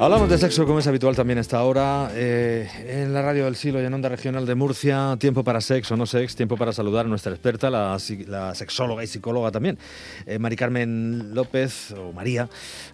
Hablamos de sexo como es habitual también esta hora eh, en la radio del Silo y en Onda Regional de Murcia. Tiempo para sexo, no sex, tiempo para saludar a nuestra experta, la, la sexóloga y psicóloga también, eh, Mari Carmen López, o María,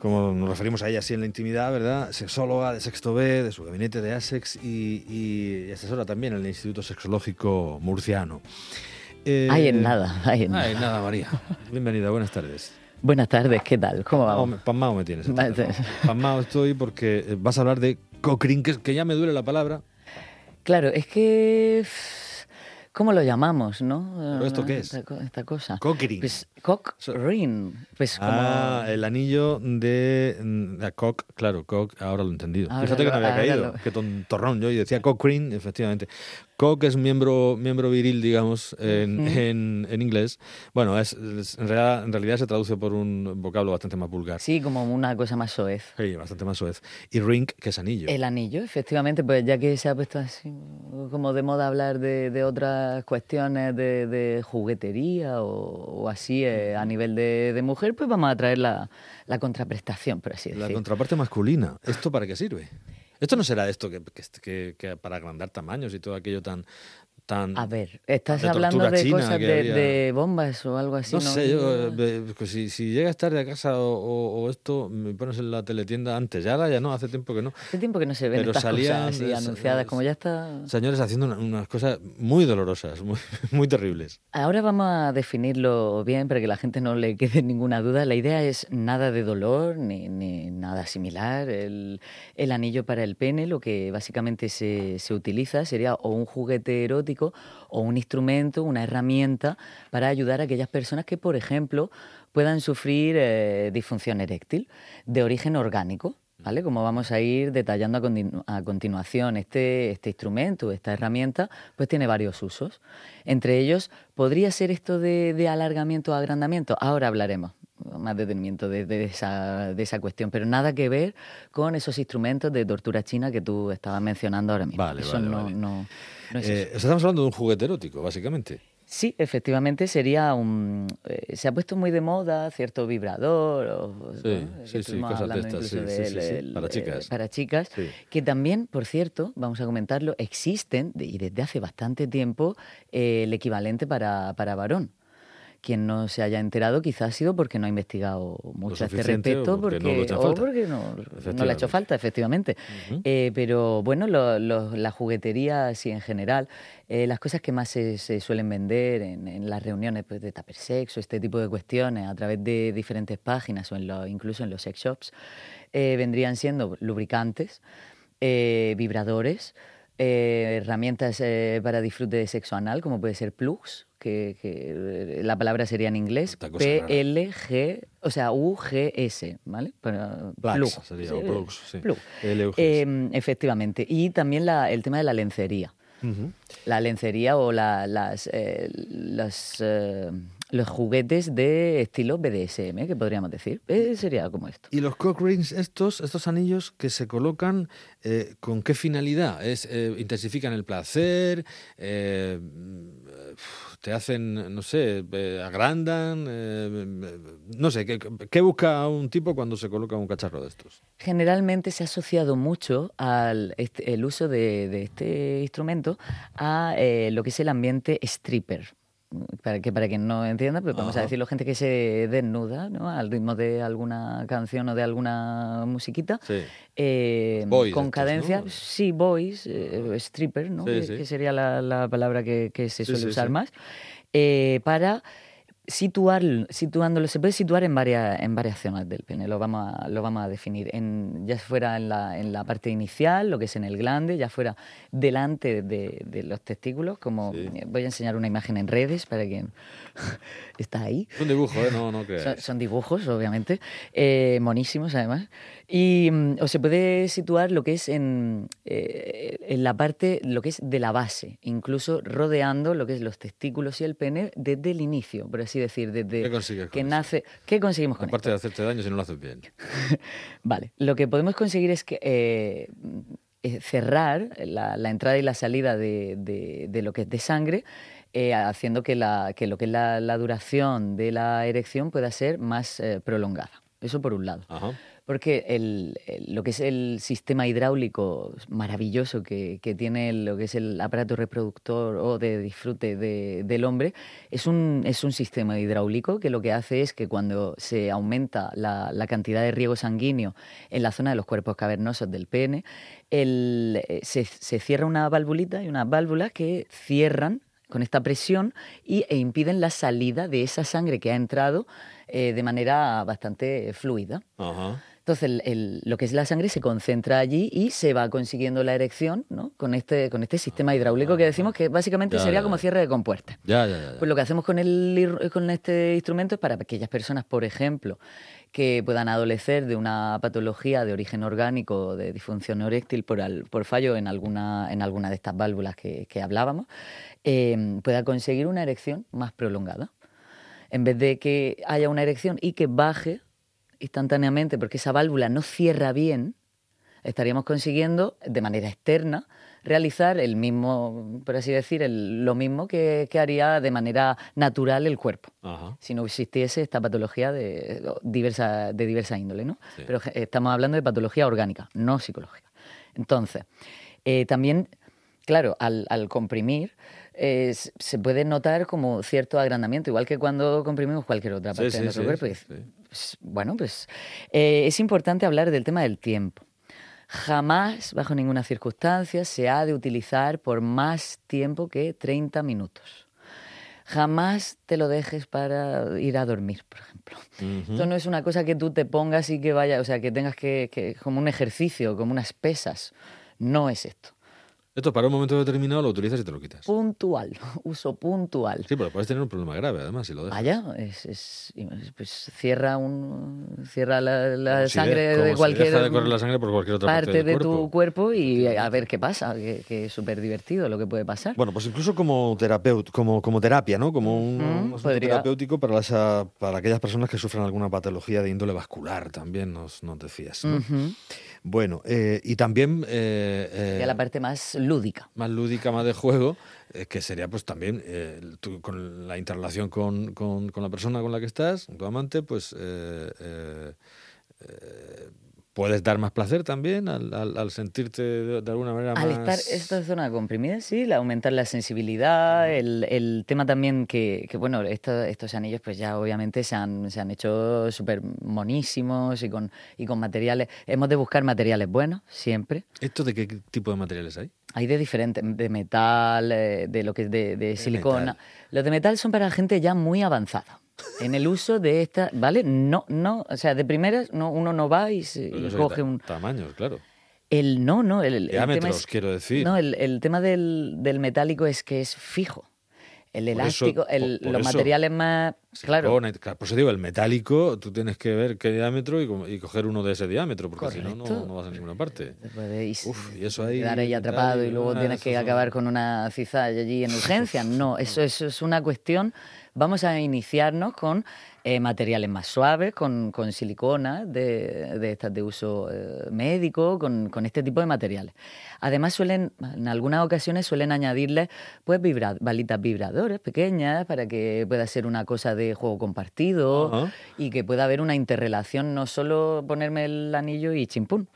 como nos referimos a ella así en la intimidad, ¿verdad? Sexóloga de Sexto B, de su gabinete de ASEX y, y asesora también en el Instituto Sexológico Murciano. Eh, hay en nada, hay en nada. Hay en nada, María. Bienvenida, buenas tardes. Buenas tardes, ¿qué tal? ¿Cómo vamos? Pasmao me tienes. Pasmao estoy porque eh, vas a hablar de Cochrane, que, ya me duele la palabra. Claro, es que... ¿Cómo lo llamamos, no? esto qué es? Esta, cosa. Cochrane. Pues Cochrane. Pues Ah, el anillo de... Mm, cock, claro, cock, ahora lo he entendido. Fíjate que no había caído. Qué tontorrón yo y decía Cochrane, efectivamente. Cock es miembro, miembro viril, digamos, en, en, inglés. Bueno, es, en, realidad, en, realidad, se traduce por un vocablo bastante más vulgar. Sí, como una cosa más soez. Sí, bastante más soez. Y ring, que es anillo. El anillo, efectivamente, pues ya que se ha puesto así como de moda hablar de, de otras cuestiones de, de juguetería o, así eh, a nivel de, de, mujer, pues vamos a traer la, la contraprestación, por así decirlo. La contraparte masculina. ¿Esto para qué sirve? Esto no será esto que, para agrandar tamaños y todo aquello tan, a ver, ¿estás hablando de cosas de, bombas o algo así? No, sé, yo, eh, pues si, si, llegas tarde a casa o, esto, me pones en la teletienda antes, ya ya no, hace tiempo que no. Hace tiempo que no se ven Pero estas salían, cosas anunciadas, como ya está... Señores haciendo unas cosas muy dolorosas, muy, muy terribles. Ahora vamos a definirlo bien para que la gente no le quede ninguna duda. La idea es nada de dolor ni, ni nada similar. El, el, anillo para el pene, lo que básicamente se, se utiliza sería o un juguete erótico o un instrumento, una herramienta para ayudar a aquellas personas que, por ejemplo, puedan sufrir eh, disfunción eréctil de origen orgánico. ¿Vale? Como vamos a ir detallando a, continuación, este, este instrumento, esta herramienta, pues tiene varios usos. Entre ellos, ¿podría ser esto de, de alargamiento o agrandamiento? Ahora hablaremos más detenimiento de, esa, de, esa, cuestión, pero nada que ver con esos instrumentos de tortura china que tú estabas mencionando ahora mismo. Vale, eso no, no, eh, Estamos hablando de un juguete erótico, básicamente. Sí, efectivamente sería un... Eh, se ha puesto muy de moda cierto vibrador, o, sí, sí, sí, cosas de estas, sí, para chicas. para chicas, que también, por cierto, vamos a comentarlo, existen, y desde hace bastante tiempo, eh, el equivalente para, para varón quien no se haya enterado quizás ha sido porque no ha investigado mucho a este respecto, o porque, no, le ha hecho falta, efectivamente. Eh, pero bueno, la juguetería, sí, en general, eh, las cosas que más se, suelen vender en, las reuniones pues, de tupper sex o este tipo de cuestiones a través de diferentes páginas o en incluso en los sex shops, eh, vendrían siendo lubricantes, vibradores, herramientas para disfrute de sexo anal, como puede ser plugs, que, eh, la palabra sería en inglés P-L-G, o sea, U-G-S, ¿vale? plug. Sería, sí. Em, efectivamente. Y también la, el tema de la lencería. La lencería o la, las, eh, eh, los juguetes de estilo BDSM, que podríamos decir. sería como esto. ¿Y los cock rings, estos, estos anillos que se colocan, con qué finalidad? ¿Es, ¿Intensifican el placer? te hacen, no sé, eh, agrandan, eh, no sé, ¿qué, busca un tipo cuando se coloca un cacharro de estos? Generalmente se ha asociado mucho al este, el uso de, este instrumento a eh, lo que es el ambiente stripper para que para quien no entienda, pues vamos a decirlo, gente que se desnuda ¿no? al ritmo de alguna canción o de alguna musiquita, con cadencia, sí, boys, eh, stripper, ¿no? que, sería la, palabra que, se suele usar más, eh, para situar, situándolo, se puede situar en varias, en varias zonas del pene, lo vamos a, lo vamos a definir, en, ya fuera en la, en la parte inicial, lo que es en el glande, ya fuera delante de, de los testículos, como voy a enseñar una imagen en redes para quien está ahí. Son dibujos, ¿eh? no, no son, son, dibujos, obviamente, eh, monísimos además, y mm, o se puede situar lo que es en, eh, en la parte, lo que es de la base, incluso rodeando lo que es los testículos y el pene desde el inicio, por así decir, desde que nace. ¿Qué conseguimos con Aparte de hacerte daño si no lo haces bien. vale, lo que podemos conseguir es que eh, eh, cerrar la, entrada y la salida de, lo que es de sangre. Eh, haciendo que, la, que lo que es la, duración de la erección pueda ser más prolongada. Eso por un lado. Porque el, lo que es el sistema hidráulico maravilloso que, tiene lo que es el aparato reproductor o de disfrute de, del hombre es un, es un sistema hidráulico que lo que hace es que cuando se aumenta la, la cantidad de riego sanguíneo en la zona de los cuerpos cavernosos del pene, el, eh, se, se cierra una valvulita y unas válvulas que cierran con esta presión y, e impiden la salida de esa sangre que ha entrado eh, de manera bastante fluida. Ajá. Entonces, el, lo que es la sangre se concentra allí y se va consiguiendo la erección ¿no? con, este, con este sistema hidráulico que decimos que básicamente Ya, sería ya, como cierre de compuerta. Ya. Pues lo que hacemos con, el, con este instrumento es para aquellas personas, por ejemplo, que puedan adolecer de una patología de origen orgánico, de disfunción eréctil por, al- por fallo en alguna, en alguna de estas válvulas que, que hablábamos, eh, pueda conseguir una erección más prolongada. En vez de que haya una erección y que baje instantáneamente porque esa válvula no cierra bien, estaríamos consiguiendo de manera externa realizar el mismo, por así decir, el- lo mismo que, que haría de manera natural el cuerpo Ajá. si no existiese esta patología de diversa, de diversa índole, ¿no? Sí. Pero je- estamos hablando de patología orgánica, no psicológica. Entonces, eh, también, claro, al, al comprimir, eh, se puede notar como cierto agrandamiento, igual que cuando comprimimos cualquier otra parte sí, de nuestro sí, cuerpo. sí, pues, bueno, pues eh, es importante hablar del tema del tiempo. Jamás, bajo ninguna circunstancia, se ha de utilizar por más tiempo que 30 minutos. Jamás te lo dejes para ir a dormir, por ejemplo. Ujú. Esto no es una cosa que tú te pongas y que vaya, o sea, que tengas que, que- como un ejercicio, como unas pesas. No es esto. Esto para un momento determinado lo utilizas y te lo quitas. Puntual, uso puntual. Sí, pero puedes tener un problema grave además si lo dejas. Vaya, es, es- pues cierra un cierra la, la Como si sangre de- si cualquier deja de correr la sangre por cualquier otra parte, parte del de cuerpo. tu cuerpo y a ver qué pasa, que, que es súper divertido lo que puede pasar. Bueno, pues incluso como terapeut, como, como terapia, ¿no? Como un, podría. terapéutico para, para aquellas personas que sufren alguna patología de índole vascular, también nos, nos decías. Bueno, eh, y también eh, eh, la parte más lúdica. más lúdica, más de juego, eh, que sería pues también eh, tú con la interrelación con, con- con la persona con la que estás, tu amante, pues eh, eh, puedes dar más placer también al, al- al sentirte de, de alguna manera Al más... estar esta zona comprimida, sí, la- aumentar la sensibilidad, el, el tema también que, que, bueno, esto- estos anillos pues ya obviamente se han, se han hecho súper monísimos y con, y con materiales, hemos de buscar materiales buenos, siempre. ¿Esto de qué tipo de materiales hay? Hay de diferentes, de metal, eh, de lo que es de, de silicona. metal. Los de metal son para gente ya muy avanzada. En el uso de esta, ¿vale? No, no, o sea, de primeras no, uno no va y, se- y coge un... Tamaños, claro. El no, no, el, el tema Diámetros, es... quiero decir. No, el, el tema del, del metálico es que es fijo. El eso- elástico, el- por- por los eso, materiales más... Claro, Por eso digo, el metálico, tú tienes que ver qué diámetro y, y coger uno de ese diámetro, porque si no, no, vas a ninguna parte. te puedes Uf, y eso ahí quedar ahí atrapado y luego nada, tienes que son- acabar con una cizalla allí en urgencia. No, eso, eso es una cuestión... Vamos a iniciarnos con eh, materiales más suaves, con, con silicona de, de estas de uso eh, médico, con, con este tipo de materiales. Además suelen, en algunas ocasiones suelen añadirles pues vibra- balitas vibradores pequeñas para que pueda ser una cosa de juego compartido y que pueda haber una interrelación, no solo ponerme el anillo y chimpún.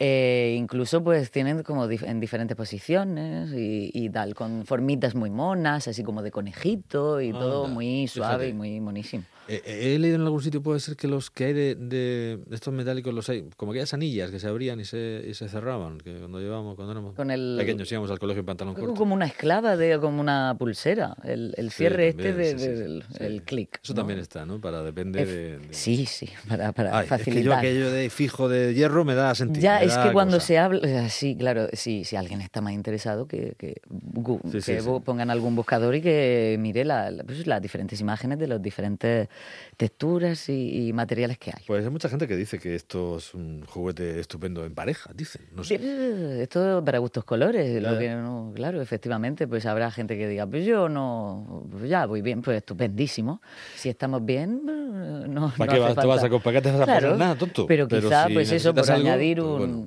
Eh, incluso pues tienen como dif- en diferentes posiciones y, y tal, con formitas muy monas, así como de conejito y todo Anda, muy suave fíjate. y muy monísimo. Eh, eh, he leído en algún sitio, puede ser que los que hay de, de estos metálicos los hay, como aquellas anillas que se abrían y se, y se cerraban, que cuando llevábamos, cuando éramos Con el- pequeños íbamos al colegio en pantalón corto. Como una esclava, de, como una pulsera, el, el cierre este también, de- sí, sí, del sí. el clic. Eso ¿no? también está, ¿no? Para depende Ef- de, de- Sí, sí, para, para Ay, es que yo facilitar. aquello de fijo de hierro me da sentido. Ya, es que cuando cosa. se habla, eh, sí, claro, sí, si alguien está más interesado, que, que, Sí, sí. pongan algún buscador y que mire la- la- pues, las diferentes imágenes de las diferentes texturas y, y materiales que hay. Pues hay mucha gente que dice que esto es un juguete estupendo en pareja, dicen. No sé. Esto para gustos colores, Ya, lo que no- claro, efectivamente, pues habrá gente que diga, pues yo no, pues ya voy bien, pues estupendísimo. Si estamos bien, no, ¿Para no qué hace vas, te vas a. ¿para qué te vas a Claro, poner nada, tonto? Pero quizá, si pues eso, por algo, añadir pues un... bueno.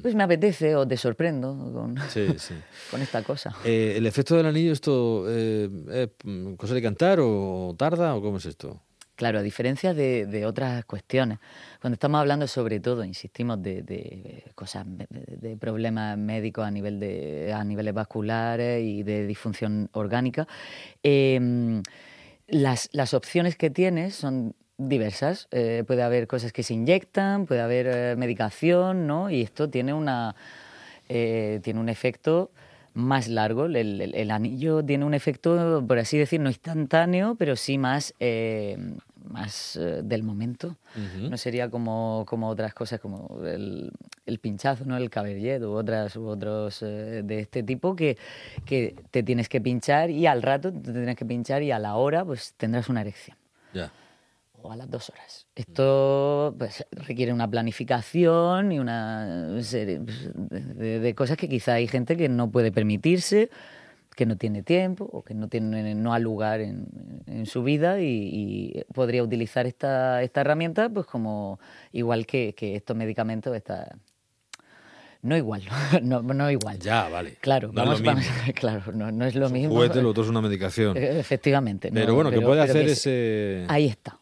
Pues me apetece o te sorprendo con, Sí, sí. con esta cosa. Eh, ¿El efecto del anillo, esto eh, es cosa de cantar o tarda o cómo es esto? Claro, a diferencia de, otras cuestiones, cuando estamos hablando sobre todo, insistimos, de, cosas, de, problemas médicos a, nivel de, a niveles vasculares y de disfunción orgánica, em, las, las opciones que tienes son diversas. Eh, puede haber cosas que se inyectan, puede haber eh, medicación, ¿no? Y esto tiene, una, eh, tiene un efecto más largo. El, anillo tiene un efecto, por así decir, no instantáneo, pero sí más, más del momento. No sería como, como otras cosas, como el, pinchazo, ¿no? el cabellet u, otras, u otros de este tipo, que, que te tienes que pinchar y al rato te tienes que pinchar y a la hora pues tendrás una erección. Ya o a las dos horas. Esto pues, requiere una planificación y una serie de, cosas que quizá hay gente que no puede permitirse, que no tiene tiempo o que no, tiene, no ha lugar en, en su vida y, podría utilizar esta, esta herramienta pues como igual que, que estos medicamentos, esta, no igual, no, no igual. Ya, vale. Claro, no vamos, es claro, no, no es lo mismo. Juguete, lo otro es una medicación. Efectivamente. Pero bueno, que puede hacer ese... Ahí está.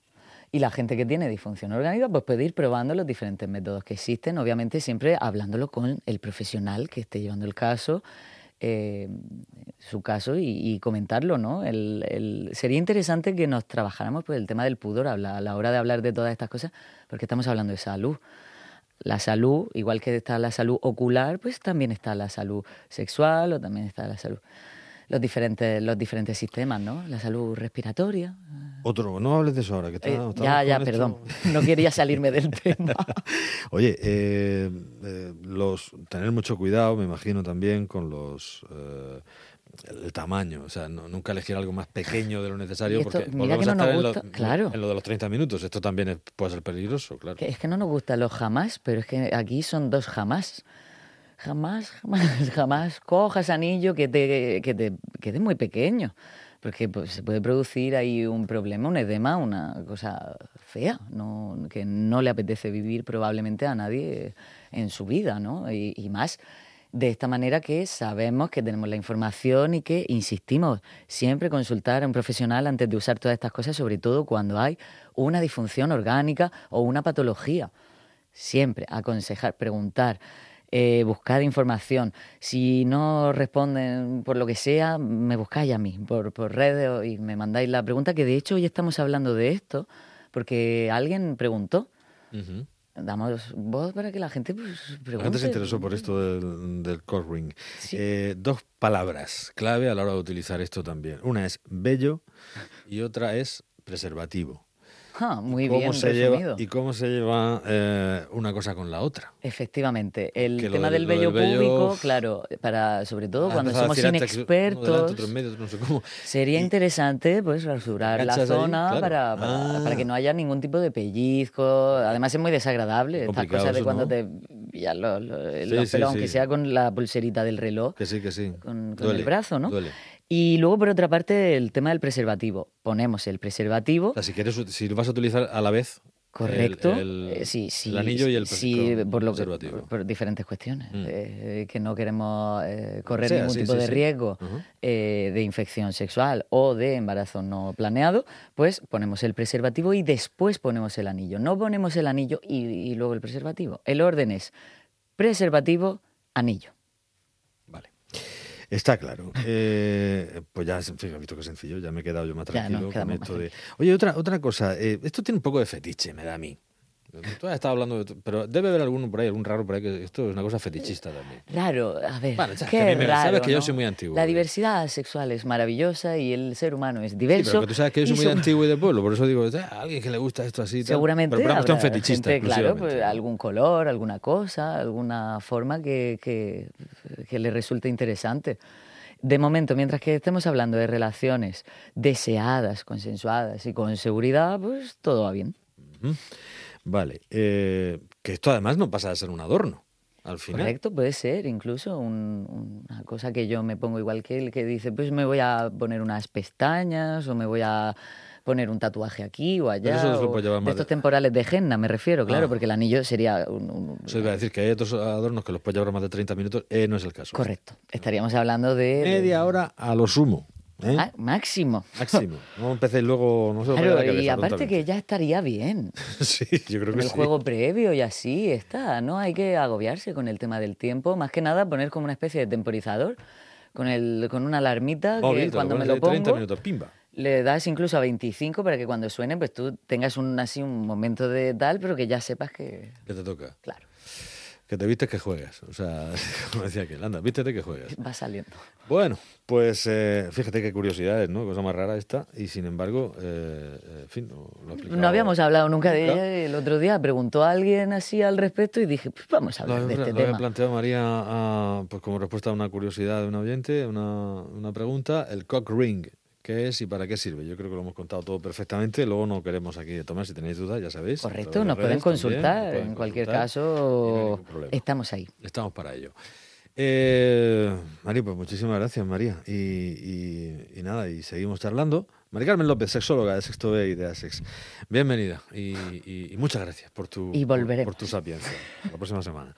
Y la gente que tiene disfunción orgánica pues puede ir probando los diferentes métodos que existen, obviamente siempre hablándolo con el profesional que esté llevando el caso, eh, su caso y, comentarlo, ¿no? El, sería interesante que nos trabajáramos por el tema del pudor a la, a la hora de hablar de todas estas cosas, porque estamos hablando de salud. La salud, igual que está la salud ocular, pues también está la salud sexual o también está la salud los diferentes, los diferentes sistemas, ¿no? La salud respiratoria. Otro, no hables de eso ahora, que está, eh, Ya, ya, perdón. No quería salirme del tema. Oye, eh, eh, los, tener mucho cuidado, me imagino también, con los el tamaño, o sea, nunca elegir algo más pequeño de lo necesario porque mira que no nos gusta, claro. en lo de los 30 minutos, esto también puede ser peligroso, claro. es que no nos gusta los jamás, pero es que aquí son dos jamás jamás, jamás, jamás cojas anillo que te, que te quede muy pequeño, porque pues, se puede producir ahí un problema, un edema, una cosa fea, ¿no? que no le apetece vivir probablemente a nadie en su vida, ¿no? y, y más de esta manera que sabemos que tenemos la información y que insistimos siempre consultar a un profesional antes de usar todas estas cosas, sobre todo cuando hay una disfunción orgánica o una patología. Siempre aconsejar, preguntar. Eh, buscar información. Si no responden por lo que sea, me buscáis a mí por, por redes y me mandáis la pregunta, que de hecho hoy estamos hablando de esto, porque alguien preguntó. Damos voz para que la gente pues, pregunte. La gente se interesó por esto del, del ring. Eh, dos palabras clave a la hora de utilizar esto también. Una es bello y otra es preservativo. Ah, muy bien se Lleva, ¿Y cómo se lleva eh, una cosa con la otra? Efectivamente. El tema del, vello público, claro, para sobre todo ah, cuando somos inexpertos, sería interesante pues rasurar la zona para, ah. para, que no haya ningún tipo de pellizco. Además es muy desagradable estas cosas de cuando te ya lo, aunque sea con la pulserita del reloj. Que sí, que sí. Con, el brazo, ¿no? Y luego, por otra parte, el tema del preservativo. Ponemos el preservativo. si, quieres, si lo vas a utilizar a la vez. Correcto. El, eh, sí, sí, anillo y el sí, por lo preservativo. por, diferentes cuestiones. Mm. Eh, que no queremos eh, correr ningún tipo de riesgo de infección sexual o de embarazo no planeado, pues ponemos el preservativo y después ponemos el anillo. No ponemos el anillo y, y luego el preservativo. El orden es preservativo, anillo. Está claro. Eh, pues ya, has visto que sencillo, ya me he quedado yo más tranquilo con esto de... Oye, otra, otra cosa, eh, esto tiene un poco de fetiche, me da a mí. Tú has estado hablando, de, pero debe haber alguno por ahí, algún raro por ahí, que esto es una cosa fetichista también. Raro, a ver, qué raro, sabes que yo soy muy antiguo. La diversidad sexual es maravillosa y el ser humano es diverso. Sí, pero que tú sabes que yo soy muy antiguo y de pueblo, por eso digo, a alguien que le gusta esto así. Seguramente pero, pero un fetichista. Gente, claro, pues, algún color, alguna cosa, alguna forma que, que, que le resulte interesante. De momento, mientras que estemos hablando de relaciones deseadas, consensuadas y con seguridad, pues todo va bien. Vale. Eh, que esto además no pasa de ser un adorno. Al final. Correcto, puede ser incluso una cosa que yo me pongo igual que él, que dice, pues me voy a poner unas pestañas o me voy a poner un tatuaje aquí o allá. de estos temporales de henna, me refiero, claro, ah. porque el anillo sería un... Se iba a decir que hay otros adornos que los puedes llevar más de 30 minutos, eh, no es el caso. Correcto. Estaríamos hablando de... Media hora a lo sumo. ¿Eh? Ah, máximo. Máximo. No empecéis luego, no sé. Claro, y aparte que ya estaría bien. sí, yo creo que el sí. juego previo y así está. No hay que agobiarse con el tema del tiempo. Más que nada poner como una especie de temporizador con, el, con una alarmita Oh, que bien, cuando me lo pongo 30 minutos, pimba. le das incluso a 25 para que cuando suene pues tú tengas un así un momento de tal, pero que ya sepas que Que te toca. claro, Que te vistes que juegas. O sea, como decía aquel, anda, vístete que juegas. va saliendo. Bueno, pues eh, fíjate qué curiosidades, ¿no? Cosa más rara esta. Y sin embargo, eh, en fin, no, lo No habíamos hablado nunca de ella. El otro día preguntó a alguien así al respecto y dije, pues vamos a Lo hablar de había, este lo había tema. planteado María a- pues como respuesta a una curiosidad de un oyente, una, una pregunta, el cock ring. ¿Qué es y para qué sirve? Yo creo que lo hemos contado todo perfectamente. Luego no queremos aquí tomar, si tenéis dudas, ya sabéis. Correcto, de nos pueden también, consultar. nos pueden en cualquier consultar no caso, estamos ahí. Estamos para ello. Eh, María, pues muchísimas gracias, María. Y, y- y nada, y seguimos charlando. María Carmen López, sexóloga de Sexto B y de ASEX. Bienvenida y, muchas gracias por tu, Y por, por tu sapiencia. La próxima semana.